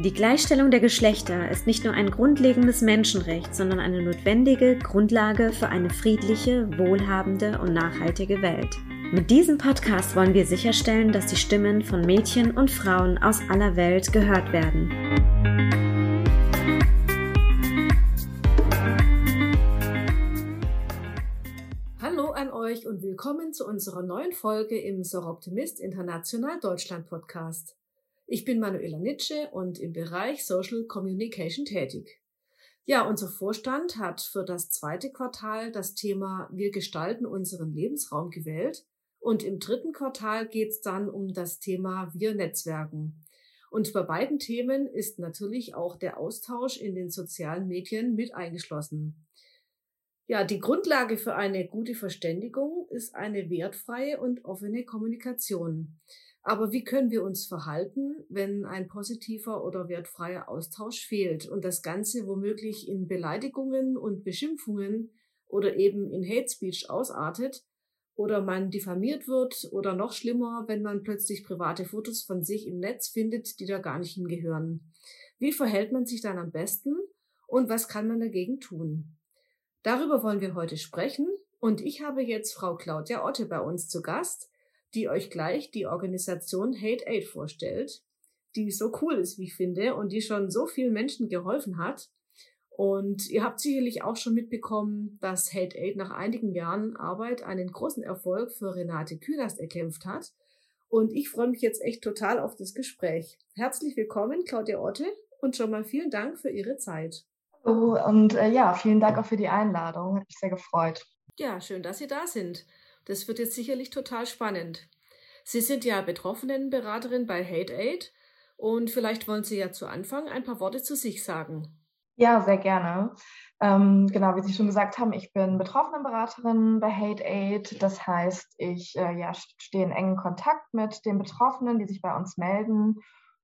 Die Gleichstellung der Geschlechter ist nicht nur ein grundlegendes Menschenrecht, sondern eine notwendige Grundlage für eine friedliche, wohlhabende und nachhaltige Welt. Mit diesem Podcast wollen wir sicherstellen, dass die Stimmen von Mädchen und Frauen aus aller Welt gehört werden. Hallo an euch und willkommen zu unserer neuen Folge im Soroptimist International Deutschland Podcast. Ich bin Manuela Nitsche und im Bereich Social Communication tätig. Ja, unser Vorstand hat für das zweite Quartal das Thema Wir gestalten unseren Lebensraum gewählt und im dritten Quartal geht es dann um das Thema Wir Netzwerken. Und bei beiden Themen ist natürlich auch der Austausch in den sozialen Medien mit eingeschlossen. Ja, die Grundlage für eine gute Verständigung ist eine wertfreie und offene Kommunikation. Aber wie können wir uns verhalten, wenn ein positiver oder wertfreier Austausch fehlt und das Ganze womöglich in Beleidigungen und Beschimpfungen oder eben in Hate Speech ausartet oder man diffamiert wird oder noch schlimmer, wenn man plötzlich private Fotos von sich im Netz findet, die da gar nicht hingehören. Wie verhält man sich dann am besten und was kann man dagegen tun? Darüber wollen wir heute sprechen und ich habe jetzt Frau Claudia Otte bei uns zu Gast die euch gleich die Organisation Hate Aid vorstellt, die so cool ist, wie ich finde, und die schon so vielen Menschen geholfen hat. Und ihr habt sicherlich auch schon mitbekommen, dass Hate Aid nach einigen Jahren Arbeit einen großen Erfolg für Renate Künast erkämpft hat. Und ich freue mich jetzt echt total auf das Gespräch. Herzlich willkommen, Claudia Otte, und schon mal vielen Dank für Ihre Zeit. Hallo und äh, ja, vielen Dank auch für die Einladung. Hat mich sehr gefreut. Ja, schön, dass Sie da sind. Das wird jetzt sicherlich total spannend. Sie sind ja Betroffenenberaterin bei Hate Aid und vielleicht wollen Sie ja zu Anfang ein paar Worte zu sich sagen. Ja, sehr gerne. Ähm, genau, wie Sie schon gesagt haben, ich bin Betroffenenberaterin bei Hate Aid. Das heißt, ich äh, ja, stehe in engen Kontakt mit den Betroffenen, die sich bei uns melden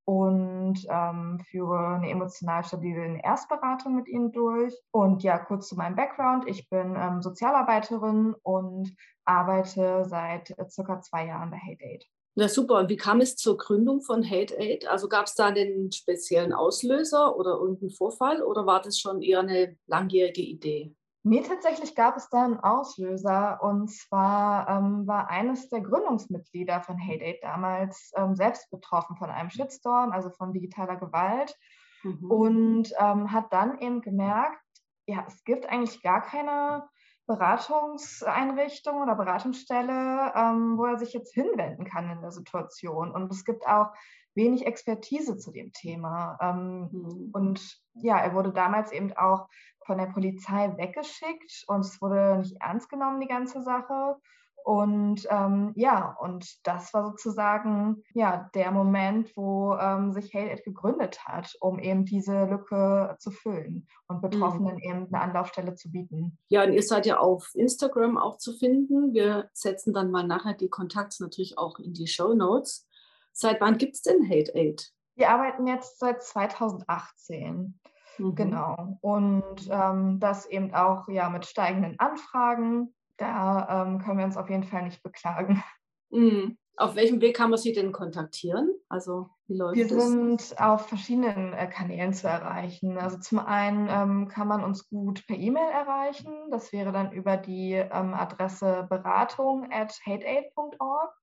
und ähm, führe eine emotional stabile Erstberatung mit ihnen durch. Und ja, kurz zu meinem Background. Ich bin ähm, Sozialarbeiterin und arbeite seit äh, circa zwei Jahren bei Hate Aid. Na super. Und wie kam es zur Gründung von Hate Aid? Also gab es da einen speziellen Auslöser oder irgendeinen Vorfall oder war das schon eher eine langjährige Idee? Nee, tatsächlich gab es da einen Auslöser. Und zwar ähm, war eines der Gründungsmitglieder von Aid damals ähm, selbst betroffen von einem Shitstorm, also von digitaler Gewalt. Mhm. Und ähm, hat dann eben gemerkt, ja, es gibt eigentlich gar keine Beratungseinrichtung oder Beratungsstelle, ähm, wo er sich jetzt hinwenden kann in der Situation. Und es gibt auch wenig Expertise zu dem Thema. Ähm, mhm. Und ja, er wurde damals eben auch von der Polizei weggeschickt und es wurde nicht ernst genommen, die ganze Sache. Und ähm, ja, und das war sozusagen ja der Moment, wo ähm, sich Hate gegründet hat, um eben diese Lücke zu füllen und Betroffenen mhm. eben eine Anlaufstelle zu bieten. Ja, und ihr seid ja auf Instagram auch zu finden. Wir setzen dann mal nachher die Kontakte natürlich auch in die Show Notes. Seit wann gibt es denn Hate Aid? Wir arbeiten jetzt seit 2018. Mhm. Genau. Und ähm, das eben auch ja mit steigenden Anfragen. Da ähm, können wir uns auf jeden Fall nicht beklagen. Mhm. Auf welchem Weg kann man Sie denn kontaktieren? Also wie läuft Wir das? sind auf verschiedenen äh, Kanälen zu erreichen. Also zum einen ähm, kann man uns gut per E-Mail erreichen. Das wäre dann über die ähm, Adresse beratung at hateaid.org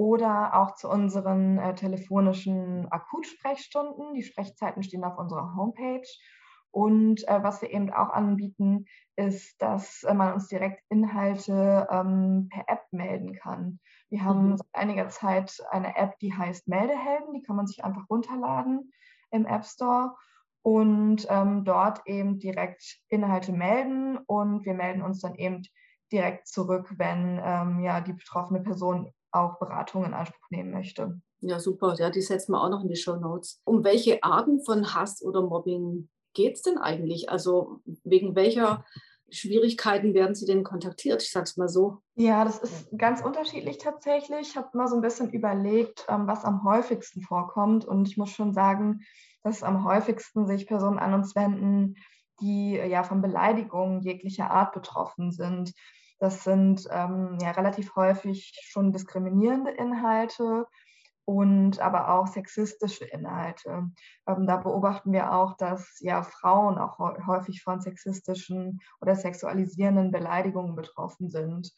oder auch zu unseren äh, telefonischen Akutsprechstunden. Die Sprechzeiten stehen auf unserer Homepage. Und äh, was wir eben auch anbieten, ist, dass äh, man uns direkt Inhalte ähm, per App melden kann. Wir haben mhm. seit einiger Zeit eine App, die heißt Meldehelden. Die kann man sich einfach runterladen im App Store und ähm, dort eben direkt Inhalte melden. Und wir melden uns dann eben direkt zurück, wenn ähm, ja, die betroffene Person auch Beratung in Anspruch nehmen möchte. Ja, super. Ja, die setzen wir auch noch in die Show Notes. Um welche Arten von Hass oder Mobbing geht es denn eigentlich? Also wegen welcher Schwierigkeiten werden Sie denn kontaktiert? Ich sage es mal so. Ja, das ist ganz unterschiedlich tatsächlich. Ich habe mal so ein bisschen überlegt, ähm, was am häufigsten vorkommt. Und ich muss schon sagen, dass am häufigsten sich Personen an uns wenden, die ja von Beleidigungen jeglicher Art betroffen sind. Das sind ähm, ja relativ häufig schon diskriminierende Inhalte und aber auch sexistische Inhalte. Ähm, da beobachten wir auch, dass ja Frauen auch häufig von sexistischen oder sexualisierenden Beleidigungen betroffen sind.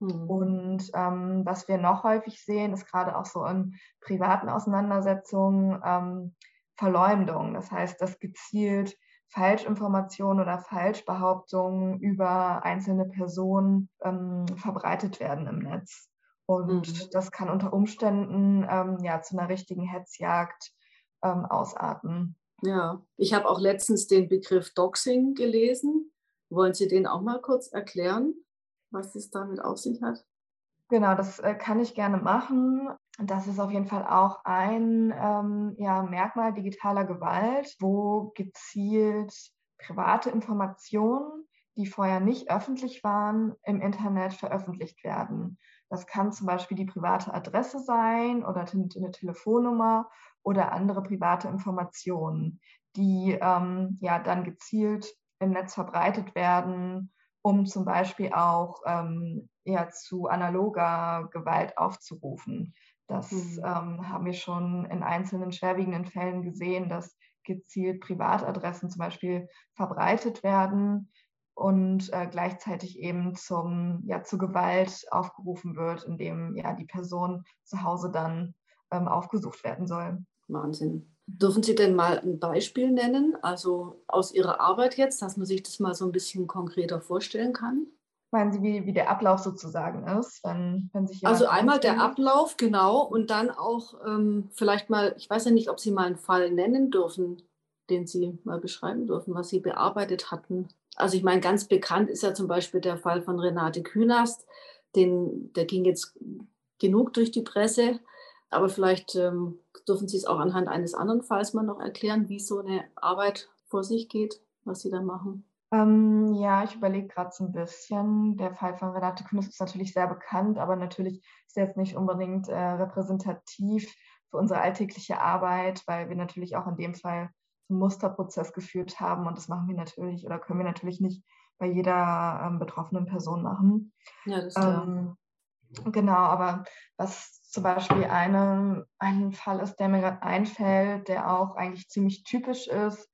Mhm. Und ähm, was wir noch häufig sehen, ist gerade auch so in privaten Auseinandersetzungen ähm, Verleumdung. Das heißt, dass gezielt Falschinformationen oder Falschbehauptungen über einzelne Personen ähm, verbreitet werden im Netz. Und mhm. das kann unter Umständen ähm, ja, zu einer richtigen Hetzjagd ähm, ausarten. Ja, ich habe auch letztens den Begriff Doxing gelesen. Wollen Sie den auch mal kurz erklären, was es damit auf sich hat? Genau, das äh, kann ich gerne machen. Das ist auf jeden Fall auch ein ähm, ja, Merkmal digitaler Gewalt, wo gezielt private Informationen, die vorher nicht öffentlich waren, im Internet veröffentlicht werden. Das kann zum Beispiel die private Adresse sein oder eine Telefonnummer oder andere private Informationen, die ähm, ja dann gezielt im Netz verbreitet werden, um zum Beispiel auch ähm, ja, zu analoger Gewalt aufzurufen. Das mhm. ähm, haben wir schon in einzelnen schwerwiegenden Fällen gesehen, dass gezielt Privatadressen zum Beispiel verbreitet werden und äh, gleichzeitig eben zum, ja, zu Gewalt aufgerufen wird, indem ja die Person zu Hause dann ähm, aufgesucht werden soll. Wahnsinn. Dürfen Sie denn mal ein Beispiel nennen, also aus Ihrer Arbeit jetzt, dass man sich das mal so ein bisschen konkreter vorstellen kann? Meinen Sie, wie, wie der Ablauf sozusagen ist, wenn, wenn sich Also einmal der Ablauf, genau, und dann auch ähm, vielleicht mal, ich weiß ja nicht, ob Sie mal einen Fall nennen dürfen, den Sie mal beschreiben dürfen, was Sie bearbeitet hatten. Also ich meine, ganz bekannt ist ja zum Beispiel der Fall von Renate Künast, den, der ging jetzt genug durch die Presse, aber vielleicht ähm, dürfen Sie es auch anhand eines anderen Falls mal noch erklären, wie so eine Arbeit vor sich geht, was Sie da machen. Ähm, ja, ich überlege gerade so ein bisschen. Der Fall von Renate Künast ist natürlich sehr bekannt, aber natürlich ist er jetzt nicht unbedingt äh, repräsentativ für unsere alltägliche Arbeit, weil wir natürlich auch in dem Fall einen Musterprozess geführt haben und das machen wir natürlich oder können wir natürlich nicht bei jeder ähm, betroffenen Person machen. Ja, das ähm, Genau, aber was zum Beispiel eine, ein Fall ist, der mir gerade einfällt, der auch eigentlich ziemlich typisch ist,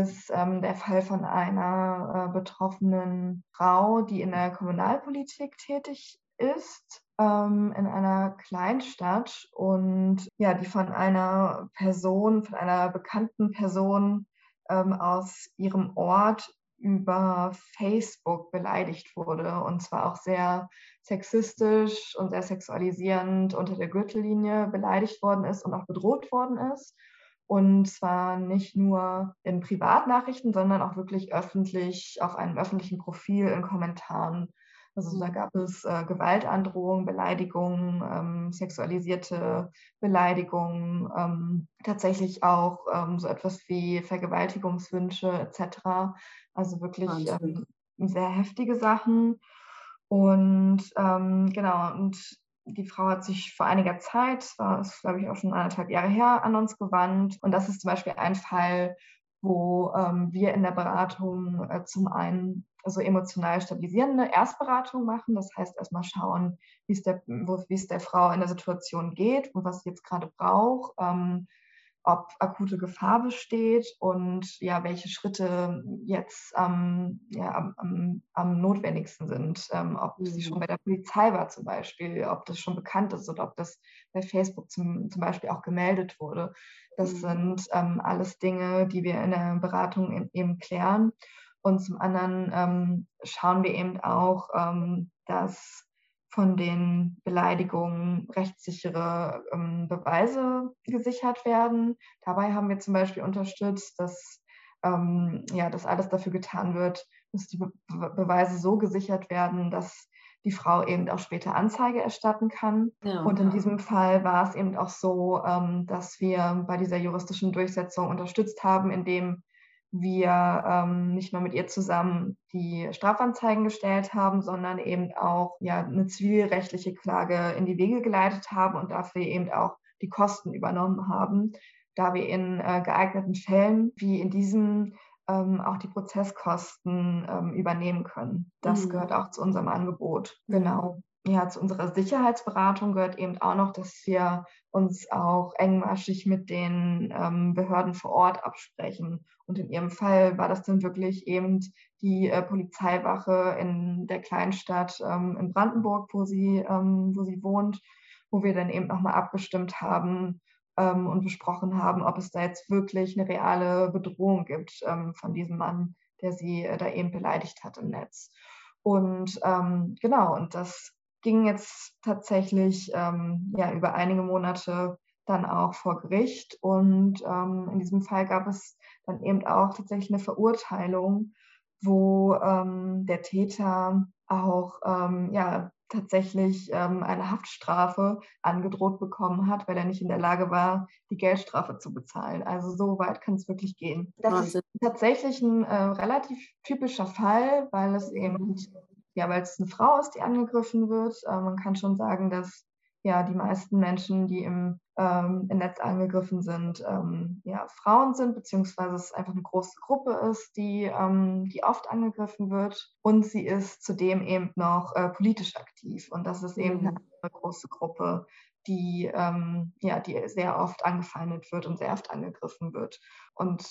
ist ähm, der Fall von einer äh, betroffenen Frau, die in der Kommunalpolitik tätig ist, ähm, in einer Kleinstadt und ja, die von einer Person, von einer bekannten Person ähm, aus ihrem Ort über Facebook beleidigt wurde und zwar auch sehr sexistisch und sehr sexualisierend unter der Gürtellinie beleidigt worden ist und auch bedroht worden ist. Und zwar nicht nur in Privatnachrichten, sondern auch wirklich öffentlich auf einem öffentlichen Profil in Kommentaren. Also da mhm. gab es äh, Gewaltandrohungen, Beleidigungen, ähm, sexualisierte Beleidigungen, ähm, tatsächlich auch ähm, so etwas wie Vergewaltigungswünsche etc. Also wirklich ähm, sehr heftige Sachen. Und ähm, genau, und die Frau hat sich vor einiger Zeit, das ist glaube ich auch schon anderthalb Jahre her, an uns gewandt. Und das ist zum Beispiel ein Fall, wo ähm, wir in der Beratung äh, zum einen also emotional stabilisierende Erstberatung machen. Das heißt erstmal schauen, wie es der, der Frau in der Situation geht und was sie jetzt gerade braucht. Ähm, ob akute Gefahr besteht und ja, welche Schritte jetzt ähm, ja, am, am, am, notwendigsten sind. Ähm, ob mhm. sie schon bei der Polizei war zum Beispiel, ob das schon bekannt ist oder ob das bei Facebook zum, zum Beispiel auch gemeldet wurde. Das mhm. sind ähm, alles Dinge, die wir in der Beratung eben klären. Und zum anderen ähm, schauen wir eben auch, ähm, dass von den Beleidigungen rechtssichere ähm, Beweise gesichert werden. Dabei haben wir zum Beispiel unterstützt, dass, ähm, ja, dass alles dafür getan wird, dass die Be Beweise so gesichert werden, dass die Frau eben auch später Anzeige erstatten kann. Ja. Und in diesem Fall war es eben auch so, ähm, dass wir bei dieser juristischen Durchsetzung unterstützt haben, indem wir ähm, nicht nur mit ihr zusammen die Strafanzeigen gestellt haben, sondern eben auch ja, eine zivilrechtliche Klage in die Wege geleitet haben und dafür eben auch die Kosten übernommen haben, da wir in äh, geeigneten Fällen, wie in diesem, ähm, auch die Prozesskosten ähm, übernehmen können. Das mhm. gehört auch zu unserem Angebot. Genau ja, zu unserer Sicherheitsberatung gehört eben auch noch, dass wir uns auch engmaschig mit den ähm, Behörden vor Ort absprechen. Und in ihrem Fall war das dann wirklich eben die äh, Polizeiwache in der Kleinstadt ähm, in Brandenburg, wo sie, ähm, wo sie wohnt, wo wir dann eben nochmal abgestimmt haben ähm, und besprochen haben, ob es da jetzt wirklich eine reale Bedrohung gibt ähm, von diesem Mann, der sie äh, da eben beleidigt hat im Netz. Und ähm, genau, und das ging jetzt tatsächlich ähm, ja, über einige Monate dann auch vor Gericht. Und ähm, in diesem Fall gab es dann eben auch tatsächlich eine Verurteilung, wo ähm, der Täter auch ähm, ja, tatsächlich ähm, eine Haftstrafe angedroht bekommen hat, weil er nicht in der Lage war, die Geldstrafe zu bezahlen. Also so weit kann es wirklich gehen. Das Wahnsinn. ist tatsächlich ein äh, relativ typischer Fall, weil es eben ja, weil es eine Frau ist, die angegriffen wird. Äh, man kann schon sagen, dass ja die meisten Menschen, die im, ähm, im Netz angegriffen sind, ähm, ja, Frauen sind, beziehungsweise es einfach eine große Gruppe ist, die, ähm, die oft angegriffen wird. Und sie ist zudem eben noch äh, politisch aktiv. Und das ist eben mhm. eine große Gruppe, die, ähm, ja, die sehr oft angefeindet wird und sehr oft angegriffen wird. Und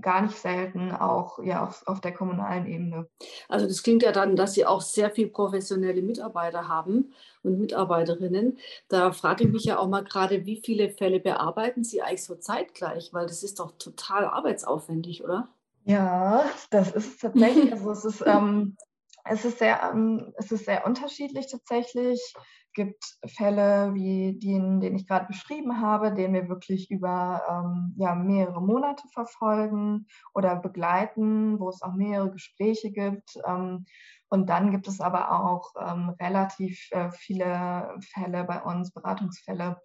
gar nicht selten auch ja, auf, auf der kommunalen Ebene. Also das klingt ja dann, dass Sie auch sehr viel professionelle Mitarbeiter haben und Mitarbeiterinnen. Da frage ich mich ja auch mal gerade, wie viele Fälle bearbeiten Sie eigentlich so zeitgleich? Weil das ist doch total arbeitsaufwendig, oder? Ja, das ist tatsächlich, also es ist, ähm, es ist sehr, ähm, es ist sehr unterschiedlich tatsächlich gibt Fälle wie den, den ich gerade beschrieben habe, den wir wirklich über ähm, ja, mehrere Monate verfolgen oder begleiten, wo es auch mehrere Gespräche gibt. Ähm, und dann gibt es aber auch ähm, relativ äh, viele Fälle bei uns, Beratungsfälle,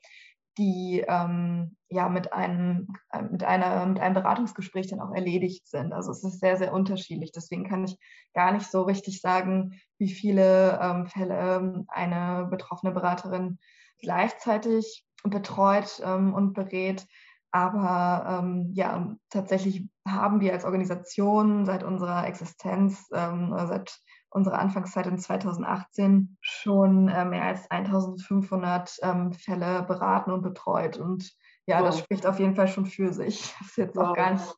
die ähm, ja mit einem, mit, einer, mit einem Beratungsgespräch dann auch erledigt sind. Also es ist sehr, sehr unterschiedlich. Deswegen kann ich gar nicht so richtig sagen, wie viele ähm, Fälle eine betroffene Beraterin gleichzeitig betreut ähm, und berät. Aber ähm, ja, tatsächlich haben wir als Organisation seit unserer Existenz, ähm, seit unserer Anfangszeit in 2018 schon äh, mehr als 1500 ähm, Fälle beraten und betreut. Und ja, wow. das spricht auf jeden Fall schon für sich. Das ist jetzt wow. auch gar nicht,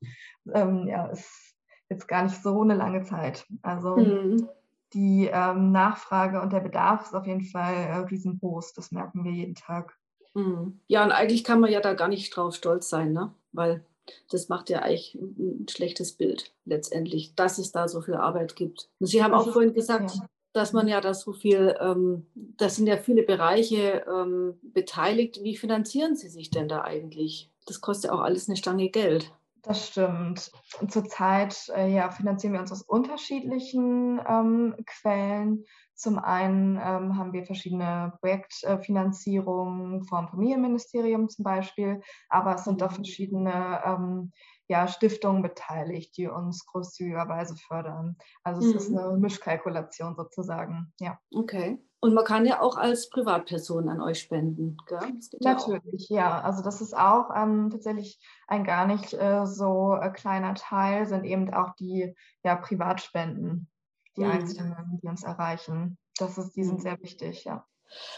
ähm, ja, ist jetzt gar nicht so eine lange Zeit. Also hm. die ähm, Nachfrage und der Bedarf ist auf jeden Fall äh, riesengroß. Das merken wir jeden Tag. Hm. Ja, und eigentlich kann man ja da gar nicht drauf stolz sein, ne? Weil das macht ja eigentlich ein schlechtes Bild letztendlich, dass es da so viel Arbeit gibt. Und Sie haben auch also, vorhin gesagt, ja. dass man ja da so viel, ähm, da sind ja viele Bereiche ähm, beteiligt. Wie finanzieren Sie sich denn da eigentlich? Das kostet ja auch alles eine Stange Geld. Das stimmt. Zurzeit äh, ja, finanzieren wir uns aus unterschiedlichen ähm, Quellen. Zum einen ähm, haben wir verschiedene Projektfinanzierungen vom Familienministerium zum Beispiel, aber es sind auch mhm. verschiedene ähm, ja, Stiftungen beteiligt, die uns großzügigerweise fördern. Also es mhm. ist eine Mischkalkulation sozusagen. Ja. Okay. Und man kann ja auch als Privatperson an euch spenden, gell? Natürlich, ja, ja, Also das ist auch ähm, tatsächlich ein gar nicht äh, so äh, kleiner Teil, sind eben auch die ja, Privatspenden die mhm. Einzelnen, die uns erreichen. Das ist, die sind mhm. sehr wichtig, ja.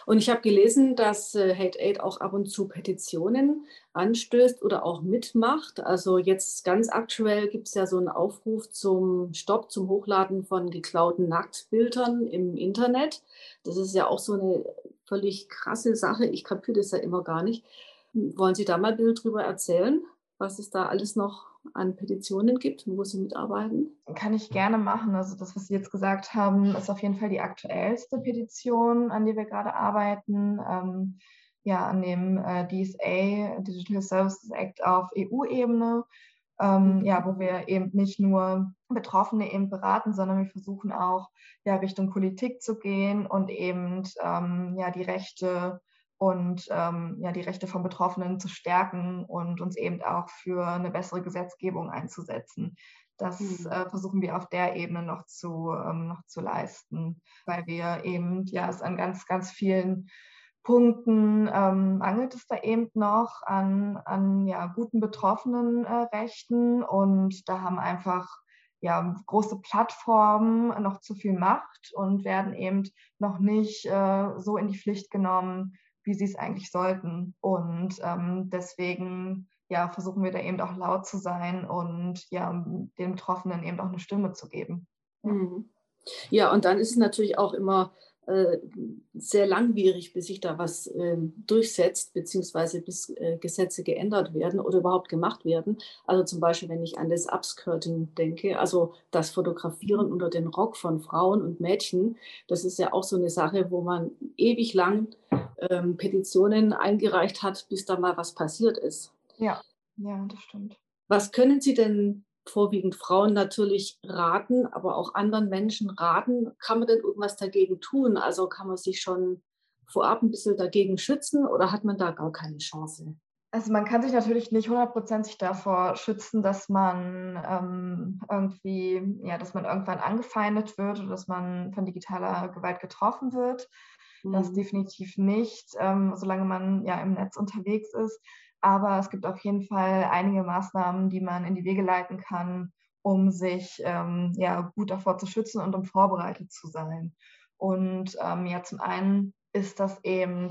Und ich habe gelesen, dass äh, Hate Aid auch ab und zu Petitionen anstößt oder auch mitmacht. Also jetzt ganz aktuell gibt es ja so einen Aufruf zum Stopp, zum Hochladen von geklauten Nacktbildern im Internet. Das ist ja auch so eine völlig krasse Sache. Ich kapiere das ja immer gar nicht. Wollen Sie da mal ein Bild drüber erzählen, was es da alles noch an Petitionen gibt und wo Sie mitarbeiten? Kann ich gerne machen. Also das, was Sie jetzt gesagt haben, ist auf jeden Fall die aktuellste Petition, an der wir gerade arbeiten. Ähm, ja, an dem äh, DSA, Digital Services Act auf EU-Ebene. Ähm, mhm. ja, wo wir eben nicht nur Betroffene eben beraten, sondern wir versuchen auch ja Richtung Politik zu gehen und eben ähm, ja die Rechte und ähm, ja, die Rechte von Betroffenen zu stärken und uns eben auch für eine bessere Gesetzgebung einzusetzen. Das mhm. äh, versuchen wir auf der Ebene noch zu, ähm, noch zu leisten, weil wir eben ja es an ganz, ganz vielen Punkten ähm, angelt es da eben noch an, an ja, guten Betroffenenrechten äh, und da haben einfach ja, große Plattformen noch zu viel Macht und werden eben noch nicht äh, so in die Pflicht genommen, wie sie es eigentlich sollten. Und ähm, deswegen ja, versuchen wir da eben auch laut zu sein und ja, den Betroffenen eben auch eine Stimme zu geben. Ja, mhm. ja und dann ist es natürlich auch immer sehr langwierig, bis sich da was äh, durchsetzt, beziehungsweise bis äh, Gesetze geändert werden oder überhaupt gemacht werden. Also zum Beispiel, wenn ich an das Upskirting denke, also das Fotografieren unter den Rock von Frauen und Mädchen, das ist ja auch so eine Sache, wo man ewig lang ähm, Petitionen eingereicht hat, bis da mal was passiert ist. Ja, ja, das stimmt. Was können Sie denn vorwiegend Frauen natürlich raten, aber auch anderen Menschen raten. Kann man denn irgendwas dagegen tun? Also kann man sich schon vorab ein bisschen dagegen schützen oder hat man da gar keine Chance? Also man kann sich natürlich nicht hundertprozentig davor schützen, dass man ähm, irgendwie, ja, dass man irgendwann angefeindet wird oder dass man von digitaler Gewalt getroffen wird. Mhm. Das definitiv nicht, ähm, solange man ja im Netz unterwegs ist. Aber es gibt auf jeden Fall einige Maßnahmen, die man in die Wege leiten kann, um sich ähm, ja, gut davor zu schützen und um vorbereitet zu sein. Und ähm, ja, zum einen ist das eben,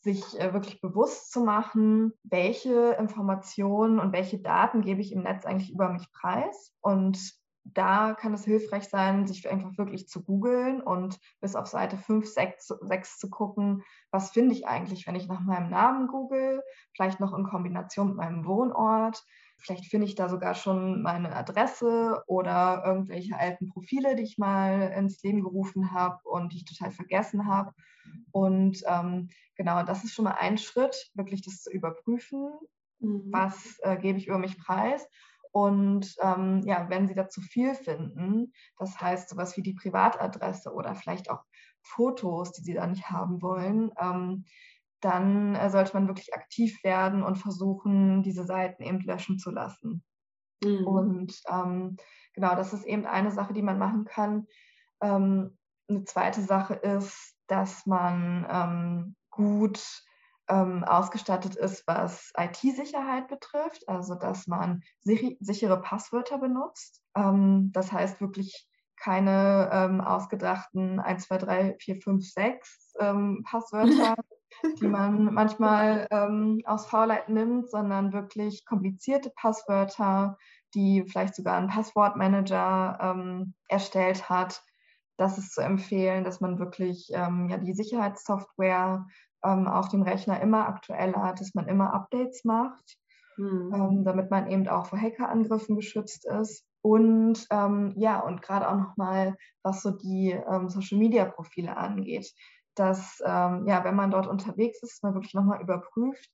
sich äh, wirklich bewusst zu machen, welche Informationen und welche Daten gebe ich im Netz eigentlich über mich preis und da kann es hilfreich sein, sich einfach wirklich zu googeln und bis auf Seite 5, 6, 6 zu gucken, was finde ich eigentlich, wenn ich nach meinem Namen google, vielleicht noch in Kombination mit meinem Wohnort. Vielleicht finde ich da sogar schon meine Adresse oder irgendwelche alten Profile, die ich mal ins Leben gerufen habe und die ich total vergessen habe. Und ähm, genau, das ist schon mal ein Schritt, wirklich das zu überprüfen. Mhm. Was äh, gebe ich über mich preis? Und ähm, ja, wenn Sie da zu viel finden, das heißt sowas wie die Privatadresse oder vielleicht auch Fotos, die Sie da nicht haben wollen, ähm, dann äh, sollte man wirklich aktiv werden und versuchen, diese Seiten eben löschen zu lassen. Mhm. Und ähm, genau, das ist eben eine Sache, die man machen kann. Ähm, eine zweite Sache ist, dass man ähm, gut ähm, ausgestattet ist, was IT-Sicherheit betrifft, also dass man sichere Passwörter benutzt. Ähm, das heißt wirklich keine ähm, ausgedachten 1, 2, 3, 4, 5, 6 Passwörter, die man manchmal ähm, aus Faulheit nimmt, sondern wirklich komplizierte Passwörter, die vielleicht sogar ein Passwortmanager ähm, erstellt hat. Das ist zu empfehlen, dass man wirklich ähm, ja, die Sicherheitssoftware ähm, auf dem Rechner immer aktueller, dass man immer Updates macht, mhm. ähm, damit man eben auch vor Hackerangriffen geschützt ist. Und ähm, ja, und gerade auch nochmal, was so die ähm, Social-Media-Profile angeht, dass ähm, ja, wenn man dort unterwegs ist, man wirklich nochmal überprüft,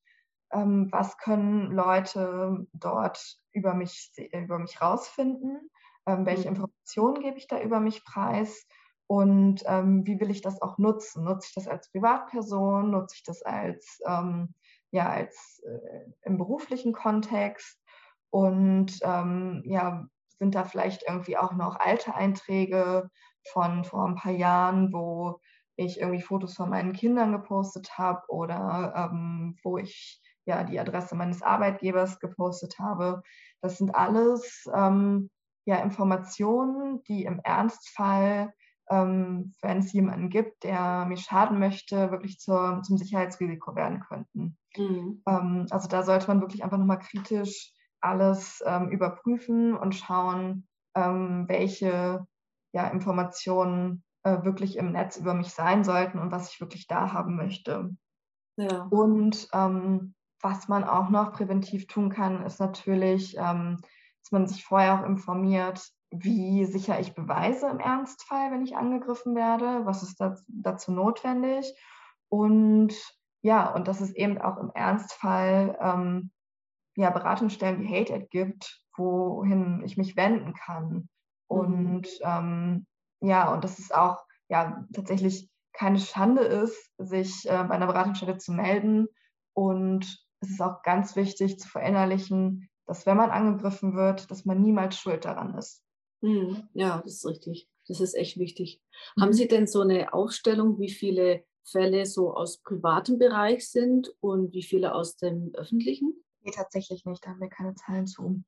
ähm, was können Leute dort über mich, über mich rausfinden, welche mhm. Informationen gebe ich da über mich preis und ähm, wie will ich das auch nutzen? Nutze ich das als Privatperson? Nutze ich das als, ähm, ja, als äh, im beruflichen Kontext? Und ähm, ja, sind da vielleicht irgendwie auch noch alte Einträge von vor ein paar Jahren, wo ich irgendwie Fotos von meinen Kindern gepostet habe oder ähm, wo ich ja die Adresse meines Arbeitgebers gepostet habe. Das sind alles ähm, ja Informationen, die im Ernstfall ähm, wenn es jemanden gibt, der mir schaden möchte, wirklich zur, zum Sicherheitsrisiko werden könnten. Mhm. Ähm, also da sollte man wirklich einfach nochmal kritisch alles ähm, überprüfen und schauen, ähm, welche ja, Informationen äh, wirklich im Netz über mich sein sollten und was ich wirklich da haben möchte. Ja. Und ähm, was man auch noch präventiv tun kann, ist natürlich, ähm, dass man sich vorher auch informiert, wie sichere ich Beweise im Ernstfall, wenn ich angegriffen werde, was ist dazu notwendig und ja, und dass es eben auch im Ernstfall ähm, ja, Beratungsstellen wie HateAid gibt, wohin ich mich wenden kann. Und mhm. ähm, ja, und dass es auch ja tatsächlich keine Schande ist, sich äh, bei einer Beratungsstelle zu melden. Und es ist auch ganz wichtig zu verinnerlichen, dass wenn man angegriffen wird, dass man niemals schuld daran ist. Hm, ja, das ist richtig. Das ist echt wichtig. Mhm. Haben Sie denn so eine Aufstellung, wie viele Fälle so aus privatem Bereich sind und wie viele aus dem öffentlichen? Nee, tatsächlich nicht. Da haben wir keine Zahlen zu.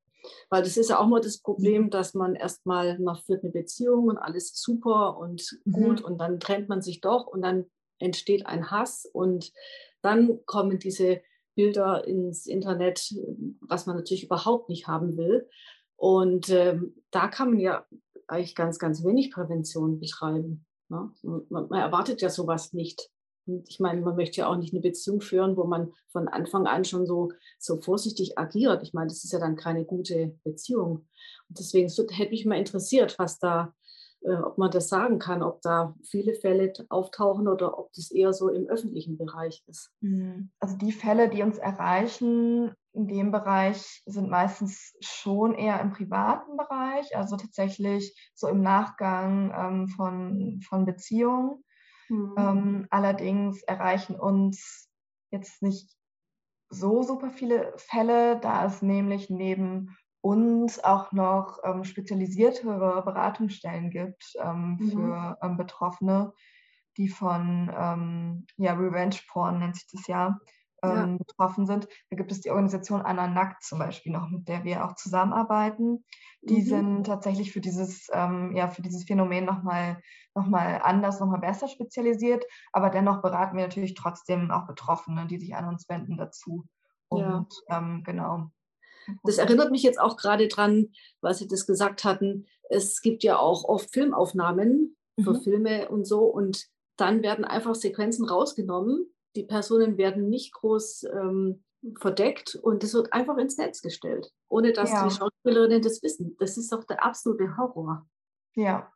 Weil das ist ja auch mal das Problem, dass man erstmal, man führt eine Beziehung und alles super und gut mhm. und dann trennt man sich doch und dann entsteht ein Hass und dann kommen diese Bilder ins Internet, was man natürlich überhaupt nicht haben will. Und ähm, da kann man ja eigentlich ganz, ganz wenig Prävention betreiben. Ne? Man, man, erwartet ja sowas nicht. Und ich meine, man möchte ja auch nicht eine Beziehung führen, wo man von Anfang an schon so, so vorsichtig agiert. Ich meine, das ist ja dann keine gute Beziehung. Und deswegen hätte mich mal interessiert, was da äh, ob man das sagen kann, ob da viele Fälle auftauchen oder ob das eher so im öffentlichen Bereich ist. Mhm. Also die Fälle, die uns erreichen in dem Bereich, sind meistens schon eher im privaten Bereich, also tatsächlich so im Nachgang ähm, von, von Beziehungen. Mhm. Ähm, allerdings erreichen uns jetzt nicht so super viele Fälle, da es nämlich neben und auch noch ähm, spezialisiertere Beratungsstellen gibt ähm, mhm. für ähm, Betroffene, die von ähm, ja, Revenge Porn nennt sich das ja, ja, ähm, betroffen sind. Da gibt es die Organisation Anna Nackt zum Beispiel noch, mit der wir auch zusammenarbeiten. Die mhm. sind tatsächlich für dieses, ähm, ja, für dieses Phänomen nochmal noch mal anders, nochmal besser spezialisiert. Aber dennoch beraten wir natürlich trotzdem auch Betroffene, die sich an uns wenden dazu. Und ja. genau. Das erinnert mich jetzt auch gerade dran, was Sie das gesagt hatten. Es gibt ja auch oft Filmaufnahmen für mhm. Filme und so und dann werden einfach Sequenzen rausgenommen. Die Personen werden nicht groß ähm, verdeckt und es wird einfach ins Netz gestellt, ohne dass ja. die Schauspielerinnen das wissen. Das ist doch der absolute Horror. Ja,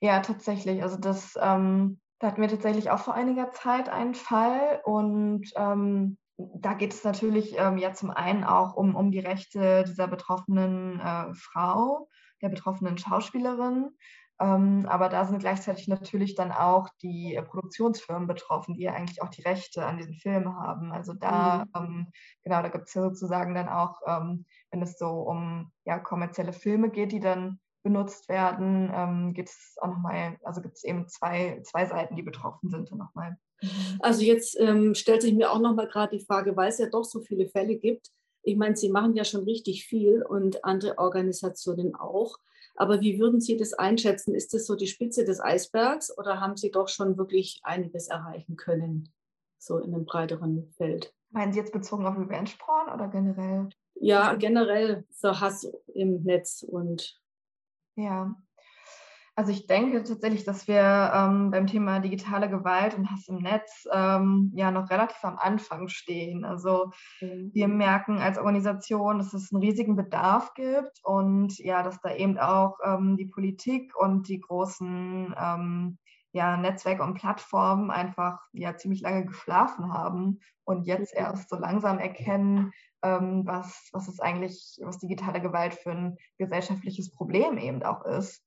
ja, tatsächlich. Also das, ähm, da hatten wir tatsächlich auch vor einiger Zeit einen Fall und ähm, da geht es natürlich ähm, ja zum einen auch um, um die Rechte dieser betroffenen äh, Frau, der betroffenen Schauspielerin. Ähm, aber da sind gleichzeitig natürlich dann auch die äh, Produktionsfirmen betroffen, die ja eigentlich auch die Rechte an diesen Filmen haben. Also da, mhm. ähm, genau, da gibt es ja sozusagen dann auch, ähm, wenn es so um ja, kommerzielle Filme geht, die dann benutzt werden, ähm, gibt es auch nochmal, also gibt es eben zwei, zwei Seiten, die betroffen sind nochmal. Mhm. Also jetzt ähm, stellt sich mir auch nochmal gerade die Frage, weil es ja doch so viele Fälle gibt. Ich meine, Sie machen ja schon richtig viel und andere Organisationen auch. Aber wie würden Sie das einschätzen? Ist das so die Spitze des Eisbergs oder haben Sie doch schon wirklich einiges erreichen können, so in einem breiteren Feld? Meinen Sie jetzt bezogen auf Revenge Porn oder generell? Ja, generell so Hass im Netz und. Ja, also ich denke tatsächlich, dass wir ähm, beim Thema digitale Gewalt und Hass im Netz ähm, ja noch relativ am Anfang stehen. Also mhm. wir merken als Organisation, dass es einen riesigen Bedarf gibt und ja, dass da eben auch ähm, die Politik und die großen ähm, ja, Netzwerke und Plattformen einfach ja ziemlich lange geschlafen haben und jetzt mhm. erst so langsam erkennen, ähm, was, was es eigentlich, was digitale Gewalt für ein gesellschaftliches Problem eben auch ist.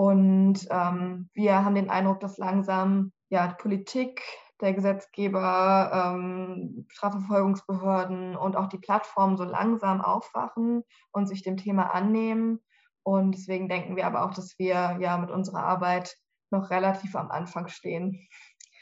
Und ähm, wir haben den Eindruck, dass langsam ja, die Politik, der Gesetzgeber, ähm, Strafverfolgungsbehörden und auch die Plattformen so langsam aufwachen und sich dem Thema annehmen. Und deswegen denken wir aber auch, dass wir ja mit unserer Arbeit noch relativ am Anfang stehen.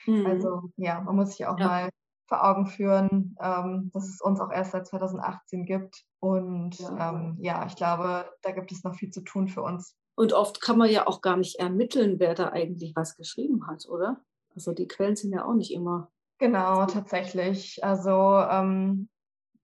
Mhm. Also ja, man muss sich auch ja. mal vor Augen führen, ähm, dass es uns auch erst seit 2018 gibt. Und ja. Ähm, ja, ich glaube, da gibt es noch viel zu tun für uns. Und oft kann man ja auch gar nicht ermitteln, wer da eigentlich was geschrieben hat, oder? Also die Quellen sind ja auch nicht immer. Genau, tatsächlich. Also ähm,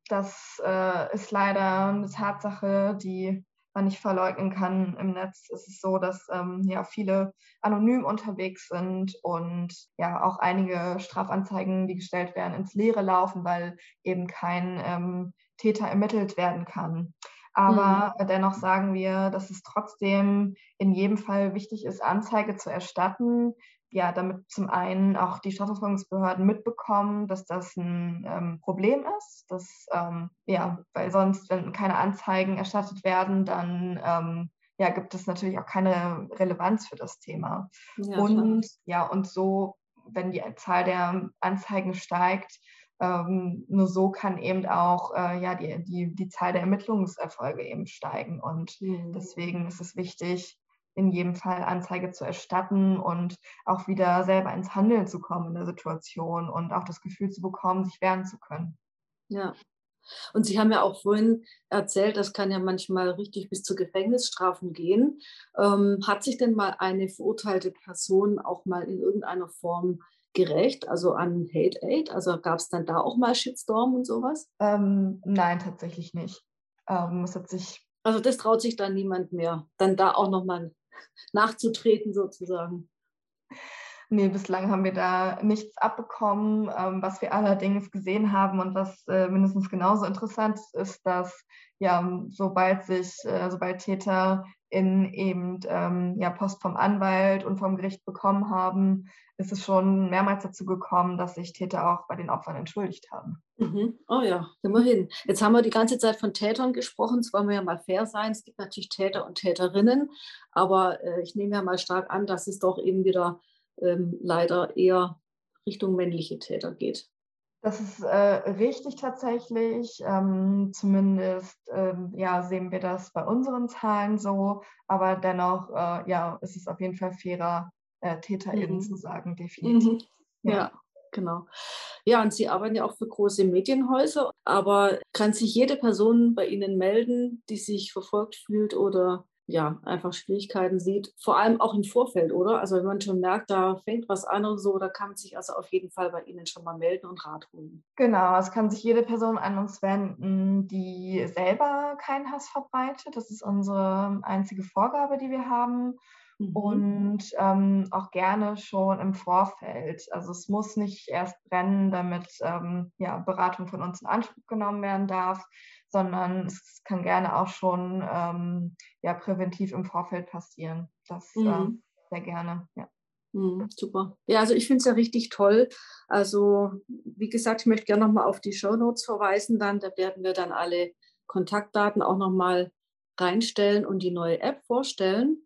das äh, ist leider eine Tatsache, die man nicht verleugnen kann. Im Netz ist es so, dass ähm, ja viele anonym unterwegs sind und ja auch einige Strafanzeigen, die gestellt werden, ins Leere laufen, weil eben kein ähm, Täter ermittelt werden kann. Aber mhm. dennoch sagen wir, dass es trotzdem in jedem Fall wichtig ist, Anzeige zu erstatten. Ja, damit zum einen auch die Strafverfolgungsbehörden mitbekommen, dass das ein ähm, Problem ist. Dass, ähm, ja, weil sonst, wenn keine Anzeigen erstattet werden, dann ähm, ja, gibt es natürlich auch keine Relevanz für das Thema. Ja, und klar. ja, und so, wenn die Zahl der Anzeigen steigt, ähm, nur so kann eben auch äh, ja, die, die, die Zahl der Ermittlungserfolge eben steigen. Und mhm. deswegen ist es wichtig, in jedem Fall Anzeige zu erstatten und auch wieder selber ins Handeln zu kommen in der Situation und auch das Gefühl zu bekommen, sich wehren zu können. Ja. Und Sie haben ja auch vorhin erzählt, das kann ja manchmal richtig bis zu Gefängnisstrafen gehen. Ähm, hat sich denn mal eine verurteilte Person auch mal in irgendeiner Form gerecht, also an Hate Aid? Also gab es dann da auch mal Shitstorm und sowas? Ähm, nein, tatsächlich nicht. Ähm, es hat sich also das traut sich dann niemand mehr, dann da auch nochmal nachzutreten sozusagen. Nee, bislang haben wir da nichts abbekommen. Ähm, was wir allerdings gesehen haben und was äh, mindestens genauso interessant ist, ist, dass ja, sobald sich, äh, sobald Täter in eben ähm, ja, Post vom Anwalt und vom Gericht bekommen haben, ist es schon mehrmals dazu gekommen, dass sich Täter auch bei den Opfern entschuldigt haben. Mhm. Oh ja, immerhin. Jetzt haben wir die ganze Zeit von Tätern gesprochen. Es wollen wir ja mal fair sein. Es gibt natürlich Täter und Täterinnen, aber äh, ich nehme ja mal stark an, dass es doch eben wieder ähm, leider eher Richtung männliche Täter geht. Das ist äh, richtig tatsächlich. Ähm, zumindest ähm, ja, sehen wir das bei unseren Zahlen so. Aber dennoch äh, ja, ist es auf jeden Fall fairer, äh, TäterInnen mhm. zu sagen, definitiv. Mhm. Ja. ja. genau. Ja, und Sie arbeiten ja auch für große Medienhäuser. Aber kann sich jede Person bei Ihnen melden, die sich verfolgt fühlt oder ja, einfach Schwierigkeiten sieht, vor allem auch im Vorfeld, oder? Also wenn man schon merkt, da fängt was an oder so, da kann man sich also auf jeden Fall bei Ihnen schon mal melden und Rat holen. Genau, es kann sich jede Person an uns wenden, die selber keinen Hass verbreitet. Das ist unsere einzige Vorgabe, die wir haben. Mhm. Und ähm, auch gerne schon im Vorfeld. Also es muss nicht erst brennen, damit ähm, ja, Beratung von uns in Anspruch genommen werden darf, sondern es kann gerne auch schon ähm, ja, präventiv im Vorfeld passieren. Das mhm. ähm, sehr gerne, ja. Mhm, super. Ja, also ich finde es ja richtig toll. Also, wie gesagt, ich möchte gerne nochmal auf die Show Notes verweisen. Dann, da werden wir dann alle Kontaktdaten auch nochmal reinstellen und die neue App vorstellen.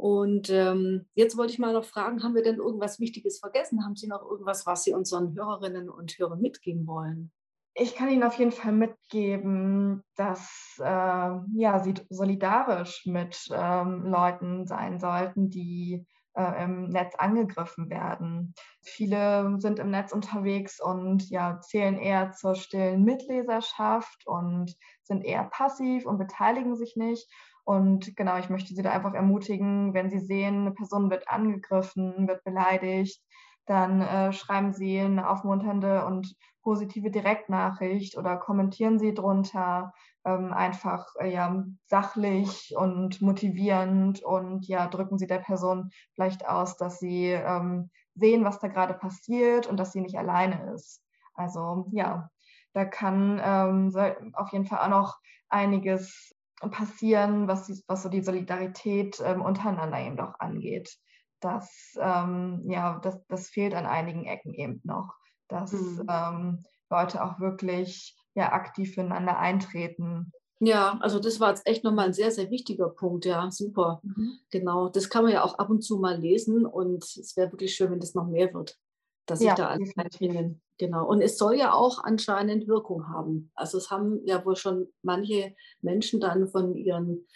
Und ähm, jetzt wollte ich mal noch fragen, haben wir denn irgendwas Wichtiges vergessen? Haben Sie noch irgendwas, was Sie unseren Hörerinnen und Hörern mitgeben wollen? ich kann Ihnen auf jeden Fall mitgeben, dass äh, ja, Sie solidarisch mit ähm, Leuten sein sollten, die äh, im Netz angegriffen werden. Viele sind im Netz unterwegs und ja, zählen eher zur stillen Mitleserschaft und sind eher passiv und beteiligen sich nicht. Und genau, ich möchte Sie da einfach ermutigen, wenn Sie sehen, eine Person wird angegriffen, wird beleidigt, dann äh, schreiben Sie eine aufmunternde und positive Direktnachricht oder kommentieren Sie drunter ähm, einfach äh, ja, sachlich und motivierend und ja, drücken Sie der Person vielleicht aus, dass Sie ähm, sehen, was da gerade passiert und dass sie nicht alleine ist. Also ja, da kann ähm, auf jeden Fall auch noch einiges passieren, was, die, was so die Solidarität ähm, untereinander eben doch angeht das, ähm, ja, das, das fehlt an einigen Ecken eben noch, dass mhm. ähm, Leute auch wirklich ja, aktiv füreinander eintreten. Ja, also das war jetzt echt nochmal ein sehr, sehr wichtiger Punkt. Ja, super. Mhm. Genau, das kann man ja auch ab und zu mal lesen und es wäre wirklich schön, wenn das noch mehr wird, dass sich ja, da alle einbringen. Genau. Und es soll ja auch anscheinend Wirkung haben. Also es haben ja wohl schon manche Menschen dann von ihren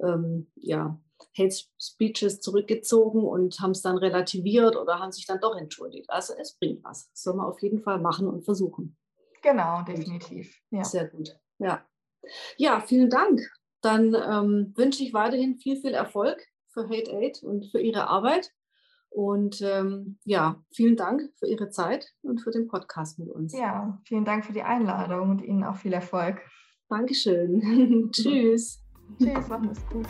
ähm, ja, Hate Speeches zurückgezogen und haben es dann relativiert oder haben sich dann doch entschuldigt. Also es bringt was. Das soll man auf jeden Fall machen und versuchen. Genau, definitiv. Ja. Sehr gut. Ja. ja, vielen Dank. Dann ähm, wünsche ich weiterhin viel, viel Erfolg für Hate Aid und für Ihre Arbeit. Und ähm, ja, vielen Dank für Ihre Zeit und für den Podcast mit uns. Ja, vielen Dank für die Einladung und Ihnen auch viel Erfolg. Dankeschön. Tschüss. Tschüss, machen es gut.